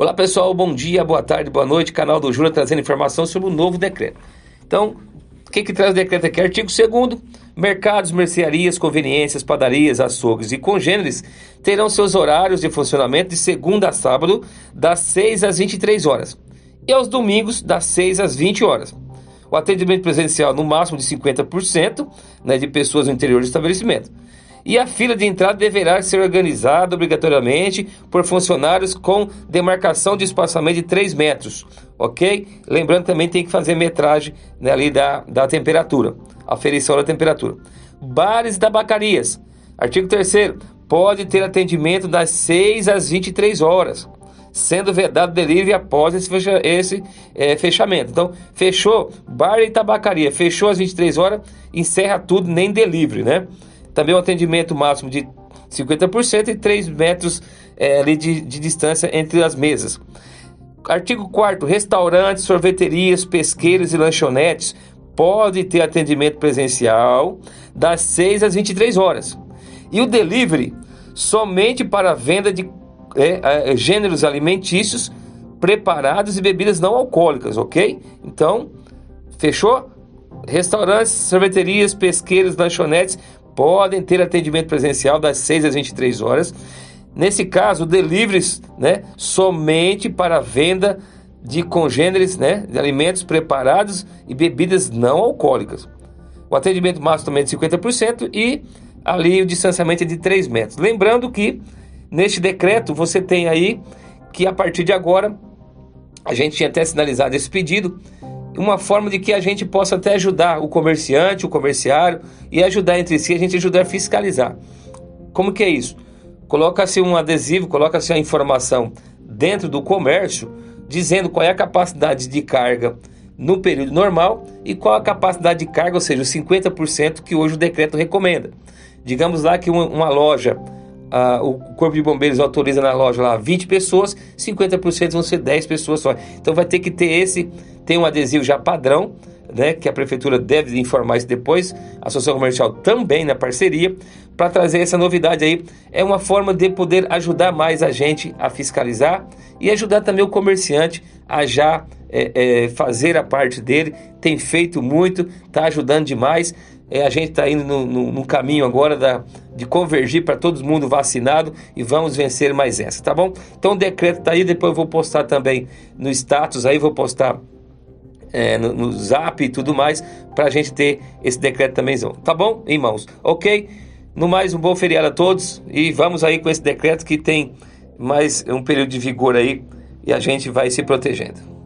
Olá pessoal, bom dia, boa tarde, boa noite. Canal do Jura trazendo informação sobre o novo decreto. Então, o que, que traz o decreto aqui? Artigo 2 Mercados, mercearias, conveniências, padarias, açougues e congêneres terão seus horários de funcionamento de segunda a sábado, das 6 às 23 horas. E aos domingos, das 6 às 20 horas. O atendimento presencial no máximo de 50% né, de pessoas no interior do estabelecimento e a fila de entrada deverá ser organizada obrigatoriamente por funcionários com demarcação de espaçamento de 3 metros, ok? Lembrando também tem que fazer metragem né, ali da, da temperatura, aferição da temperatura. Bares e tabacarias, artigo 3 pode ter atendimento das 6 às 23 horas sendo vedado delivery após esse, fecha, esse é, fechamento. Então, fechou bar e tabacaria, fechou às 23 horas, encerra tudo, nem delivery, né? Também um atendimento máximo de 50% e 3 metros é, ali de, de distância entre as mesas. Artigo 4 Restaurantes, sorveterias, pesqueiros e lanchonetes podem ter atendimento presencial das 6 às 23 horas. E o delivery somente para venda de é, gêneros alimentícios preparados e bebidas não alcoólicas, ok? Então, fechou? Restaurantes, sorveterias, pesqueiros, lanchonetes podem ter atendimento presencial das 6 às 23 horas. Nesse caso, deliveries, né, somente para venda de congêneres, né, de alimentos preparados e bebidas não alcoólicas. O atendimento máximo também é de 50% e ali o distanciamento é de 3 metros. Lembrando que neste decreto você tem aí que a partir de agora a gente tinha até sinalizado esse pedido uma forma de que a gente possa até ajudar o comerciante, o comerciário e ajudar entre si, a gente ajudar a fiscalizar. Como que é isso? Coloca-se um adesivo, coloca-se a informação dentro do comércio dizendo qual é a capacidade de carga no período normal e qual a capacidade de carga, ou seja, os 50% que hoje o decreto recomenda. Digamos lá que uma, uma loja ah, o Corpo de Bombeiros autoriza na loja lá 20 pessoas, 50% vão ser 10 pessoas só. Então vai ter que ter esse, tem um adesivo já padrão, né, que a prefeitura deve informar isso depois, a Associação Comercial também na parceria, para trazer essa novidade aí. É uma forma de poder ajudar mais a gente a fiscalizar e ajudar também o comerciante a já é, é, fazer a parte dele. Tem feito muito, está ajudando demais. É, a gente está indo no, no, no, caminho agora da, de convergir para todo mundo vacinado e vamos vencer mais essa, tá bom? Então o decreto está aí, depois eu vou postar também no status aí, vou postar é, no, no, zap e tudo mais, para a gente ter esse decreto também, tá bom, irmãos? Ok? No mais, um bom feriado a todos e vamos aí com esse decreto que tem mais um período de vigor aí e a gente vai se protegendo.